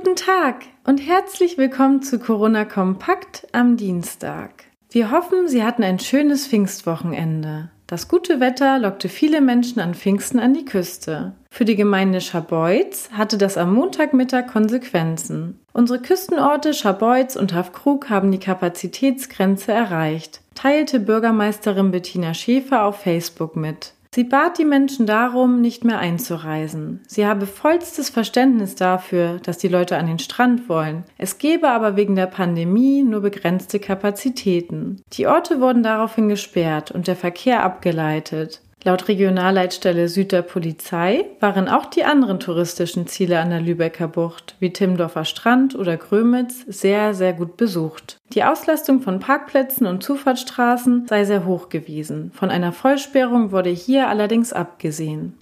Guten Tag und herzlich willkommen zu Corona Kompakt am Dienstag. Wir hoffen, Sie hatten ein schönes Pfingstwochenende. Das gute Wetter lockte viele Menschen an Pfingsten an die Küste. Für die Gemeinde Scharbeutz hatte das am Montagmittag Konsequenzen. Unsere Küstenorte Scharbeutz und Hafkrug haben die Kapazitätsgrenze erreicht, teilte Bürgermeisterin Bettina Schäfer auf Facebook mit. Sie bat die Menschen darum, nicht mehr einzureisen. Sie habe vollstes Verständnis dafür, dass die Leute an den Strand wollen. Es gebe aber wegen der Pandemie nur begrenzte Kapazitäten. Die Orte wurden daraufhin gesperrt und der Verkehr abgeleitet. Laut Regionalleitstelle Süd der Polizei waren auch die anderen touristischen Ziele an der Lübecker Bucht, wie Timmendorfer Strand oder Grömitz, sehr, sehr gut besucht. Die Auslastung von Parkplätzen und Zufahrtsstraßen sei sehr hoch gewesen. Von einer Vollsperrung wurde hier allerdings abgesehen.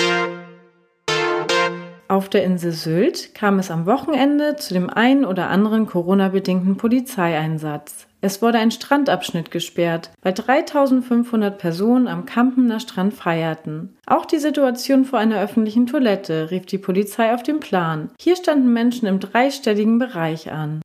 Auf der Insel Sylt kam es am Wochenende zu dem einen oder anderen Corona-bedingten Polizeieinsatz. Es wurde ein Strandabschnitt gesperrt, weil 3500 Personen am Kampener Strand feierten. Auch die Situation vor einer öffentlichen Toilette rief die Polizei auf den Plan. Hier standen Menschen im dreistelligen Bereich an.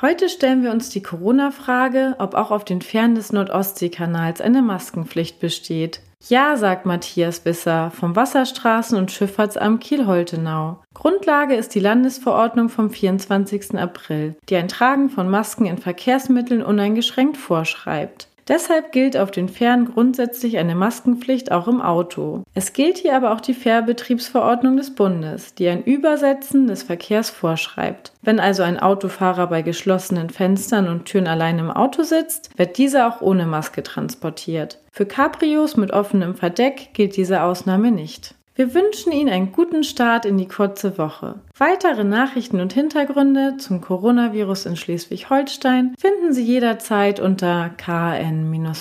Heute stellen wir uns die Corona-Frage, ob auch auf den Fähren des Nordostseekanals eine Maskenpflicht besteht. Ja, sagt Matthias Wisser vom Wasserstraßen- und Schifffahrtsamt Kiel-Holtenau. Grundlage ist die Landesverordnung vom 24. April, die ein Tragen von Masken in Verkehrsmitteln uneingeschränkt vorschreibt. Deshalb gilt auf den Fähren grundsätzlich eine Maskenpflicht auch im Auto. Es gilt hier aber auch die Fährbetriebsverordnung des Bundes, die ein Übersetzen des Verkehrs vorschreibt. Wenn also ein Autofahrer bei geschlossenen Fenstern und Türen allein im Auto sitzt, wird dieser auch ohne Maske transportiert. Für Cabrios mit offenem Verdeck gilt diese Ausnahme nicht. Wir wünschen Ihnen einen guten Start in die kurze Woche. Weitere Nachrichten und Hintergründe zum Coronavirus in Schleswig-Holstein finden Sie jederzeit unter kn-online.de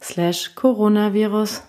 slash Coronavirus.